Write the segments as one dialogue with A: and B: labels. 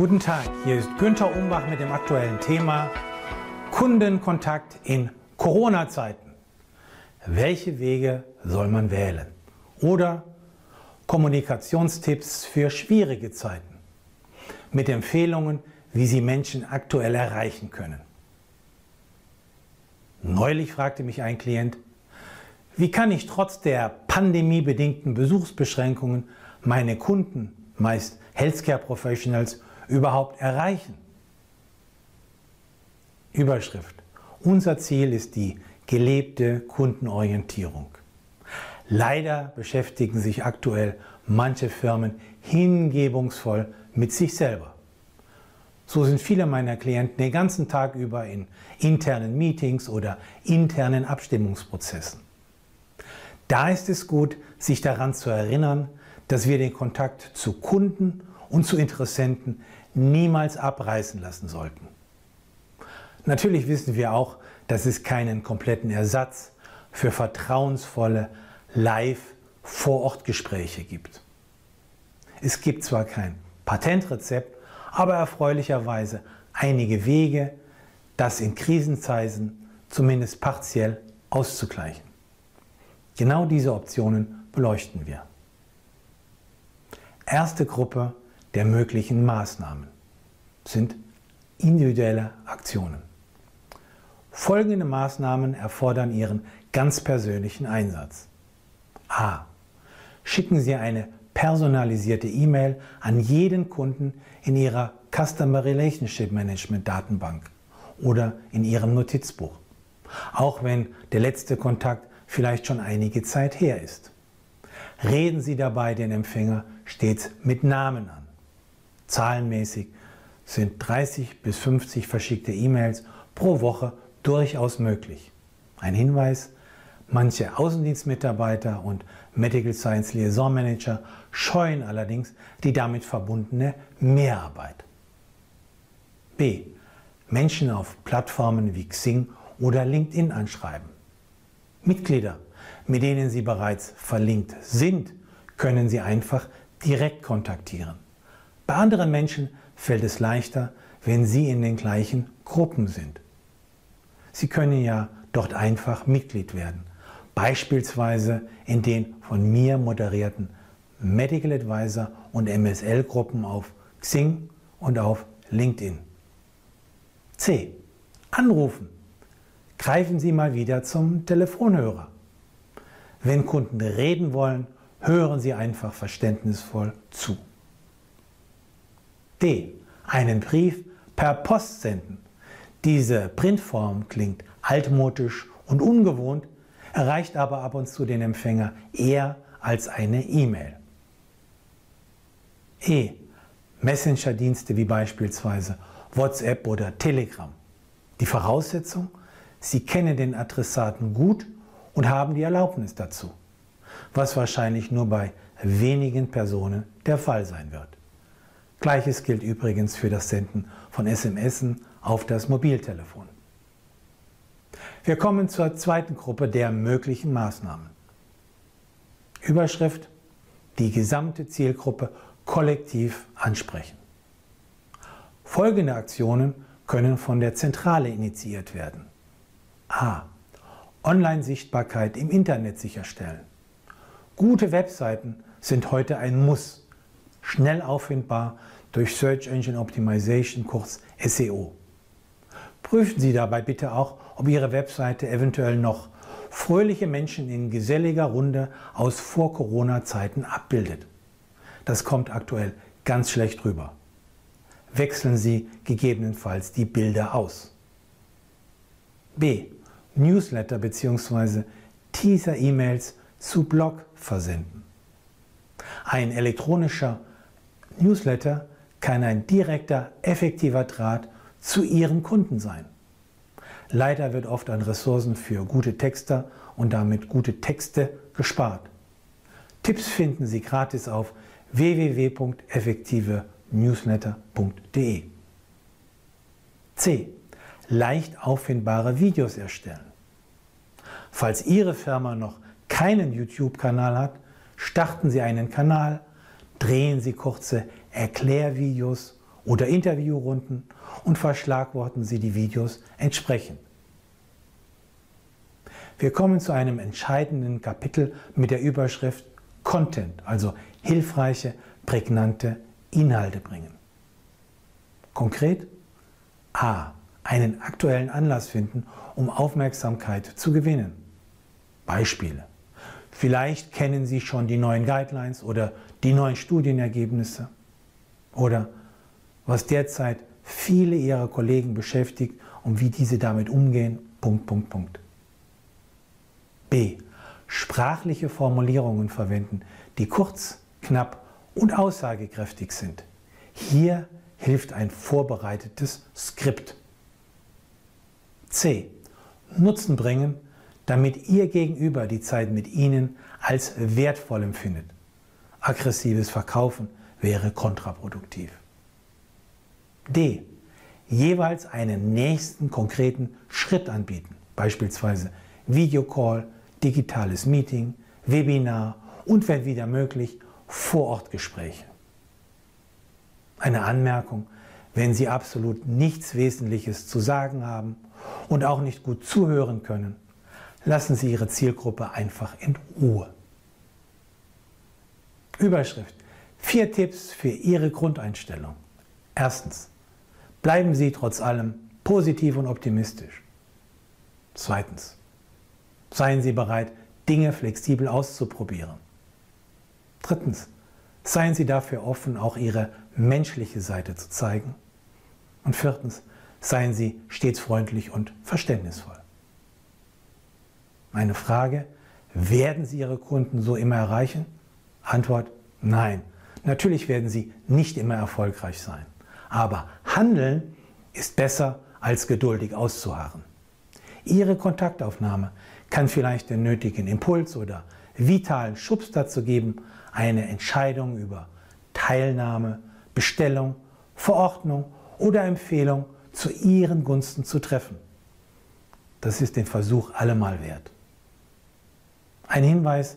A: Guten Tag, hier ist Günther Umbach mit dem aktuellen Thema Kundenkontakt in Corona-Zeiten. Welche Wege soll man wählen? Oder Kommunikationstipps für schwierige Zeiten mit Empfehlungen, wie Sie Menschen aktuell erreichen können. Neulich fragte mich ein Klient, wie kann ich trotz der pandemiebedingten Besuchsbeschränkungen meine Kunden, meist Healthcare Professionals, überhaupt erreichen? Überschrift. Unser Ziel ist die gelebte Kundenorientierung. Leider beschäftigen sich aktuell manche Firmen hingebungsvoll mit sich selber. So sind viele meiner Klienten den ganzen Tag über in internen Meetings oder internen Abstimmungsprozessen. Da ist es gut, sich daran zu erinnern, dass wir den Kontakt zu Kunden und zu Interessenten niemals abreißen lassen sollten. Natürlich wissen wir auch, dass es keinen kompletten Ersatz für vertrauensvolle Live-Vor-Ort-Gespräche gibt. Es gibt zwar kein Patentrezept, aber erfreulicherweise einige Wege, das in Krisenzeiten zumindest partiell auszugleichen. Genau diese Optionen beleuchten wir. Erste Gruppe der möglichen Maßnahmen sind individuelle Aktionen. Folgende Maßnahmen erfordern Ihren ganz persönlichen Einsatz. A. Schicken Sie eine personalisierte E-Mail an jeden Kunden in Ihrer Customer Relationship Management Datenbank oder in Ihrem Notizbuch, auch wenn der letzte Kontakt vielleicht schon einige Zeit her ist. Reden Sie dabei den Empfänger stets mit Namen an. Zahlenmäßig sind 30 bis 50 verschickte E-Mails pro Woche durchaus möglich. Ein Hinweis, manche Außendienstmitarbeiter und Medical Science Liaison Manager scheuen allerdings die damit verbundene Mehrarbeit. B. Menschen auf Plattformen wie Xing oder LinkedIn anschreiben. Mitglieder, mit denen Sie bereits verlinkt sind, können Sie einfach direkt kontaktieren. Bei anderen Menschen fällt es leichter, wenn Sie in den gleichen Gruppen sind. Sie können ja dort einfach Mitglied werden, beispielsweise in den von mir moderierten Medical Advisor und MSL-Gruppen auf Xing und auf LinkedIn. C. Anrufen. Greifen Sie mal wieder zum Telefonhörer. Wenn Kunden reden wollen, hören Sie einfach verständnisvoll zu. D. Einen Brief per Post senden. Diese Printform klingt altmodisch und ungewohnt, erreicht aber ab und zu den Empfänger eher als eine E-Mail. E. Messenger-Dienste wie beispielsweise WhatsApp oder Telegram. Die Voraussetzung, Sie kennen den Adressaten gut und haben die Erlaubnis dazu, was wahrscheinlich nur bei wenigen Personen der Fall sein wird. Gleiches gilt übrigens für das Senden von SMS auf das Mobiltelefon. Wir kommen zur zweiten Gruppe der möglichen Maßnahmen. Überschrift Die gesamte Zielgruppe kollektiv ansprechen. Folgende Aktionen können von der Zentrale initiiert werden. A. Online-Sichtbarkeit im Internet sicherstellen. Gute Webseiten sind heute ein Muss, schnell auffindbar durch Search Engine Optimization, kurz SEO. Prüfen Sie dabei bitte auch, ob Ihre Webseite eventuell noch fröhliche Menschen in geselliger Runde aus Vor-Corona-Zeiten abbildet. Das kommt aktuell ganz schlecht rüber. Wechseln Sie gegebenenfalls die Bilder aus. B. Newsletter bzw. Teaser-E-Mails zu Blog versenden. Ein elektronischer Newsletter kann ein direkter, effektiver Draht zu Ihren Kunden sein. Leider wird oft an Ressourcen für gute Texter und damit gute Texte gespart. Tipps finden Sie gratis auf www.effektive-newsletter.de. C. Leicht auffindbare Videos erstellen. Falls Ihre Firma noch keinen YouTube-Kanal hat, starten Sie einen Kanal, drehen Sie kurze Erklärvideos oder Interviewrunden und verschlagworten Sie die Videos entsprechend. Wir kommen zu einem entscheidenden Kapitel mit der Überschrift Content, also hilfreiche, prägnante Inhalte bringen. Konkret A. Einen aktuellen Anlass finden, um Aufmerksamkeit zu gewinnen. Beispiele. Vielleicht kennen Sie schon die neuen Guidelines oder die neuen Studienergebnisse oder was derzeit viele Ihrer Kollegen beschäftigt und wie diese damit umgehen. Punkt, Punkt, Punkt. B. Sprachliche Formulierungen verwenden, die kurz, knapp und aussagekräftig sind. Hier hilft ein vorbereitetes Skript. C. Nutzen bringen, damit Ihr Gegenüber die Zeit mit Ihnen als wertvoll empfindet. Aggressives Verkaufen wäre kontraproduktiv. D. Jeweils einen nächsten konkreten Schritt anbieten, beispielsweise Videocall, digitales Meeting, Webinar und wenn wieder möglich Vorortgespräche. Eine Anmerkung, wenn Sie absolut nichts Wesentliches zu sagen haben und auch nicht gut zuhören können, lassen Sie Ihre Zielgruppe einfach in Ruhe. Überschrift. Vier Tipps für Ihre Grundeinstellung. Erstens. Bleiben Sie trotz allem positiv und optimistisch. Zweitens. Seien Sie bereit, Dinge flexibel auszuprobieren. Drittens. Seien Sie dafür offen, auch Ihre menschliche Seite zu zeigen. Und viertens. Seien Sie stets freundlich und verständnisvoll. Meine Frage, werden Sie Ihre Kunden so immer erreichen? Antwort, nein. Natürlich werden Sie nicht immer erfolgreich sein. Aber Handeln ist besser als geduldig auszuharren. Ihre Kontaktaufnahme kann vielleicht den nötigen Impuls oder vitalen Schubs dazu geben, eine Entscheidung über Teilnahme, Bestellung, Verordnung oder Empfehlung zu Ihren Gunsten zu treffen. Das ist den Versuch allemal wert. Ein Hinweis,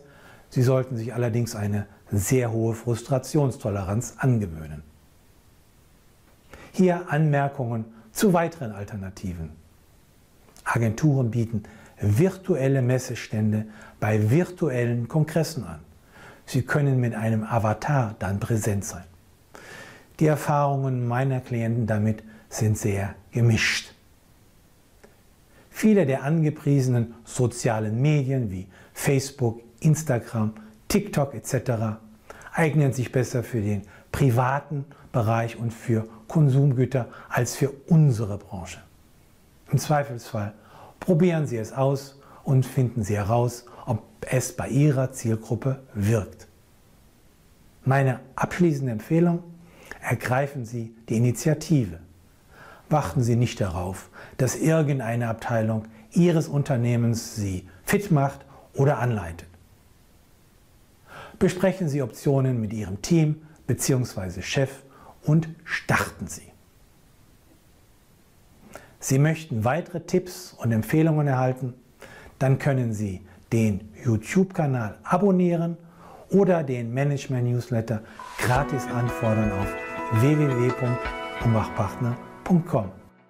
A: Sie sollten sich allerdings eine sehr hohe Frustrationstoleranz angewöhnen. Hier Anmerkungen zu weiteren Alternativen. Agenturen bieten virtuelle Messestände bei virtuellen Kongressen an. Sie können mit einem Avatar dann präsent sein. Die Erfahrungen meiner Klienten damit sind sehr gemischt. Viele der angepriesenen sozialen Medien wie Facebook, Instagram, TikTok etc. eignen sich besser für den privaten Bereich und für Konsumgüter als für unsere Branche. Im Zweifelsfall probieren Sie es aus und finden Sie heraus, ob es bei Ihrer Zielgruppe wirkt. Meine abschließende Empfehlung, ergreifen Sie die Initiative. Warten Sie nicht darauf, dass irgendeine Abteilung Ihres Unternehmens Sie fit macht oder anleitet. Besprechen Sie Optionen mit Ihrem Team bzw. Chef und starten Sie. Sie möchten weitere Tipps und Empfehlungen erhalten? Dann können Sie den YouTube-Kanal abonnieren oder den Management-Newsletter gratis anfordern auf www.umbachpartner.com.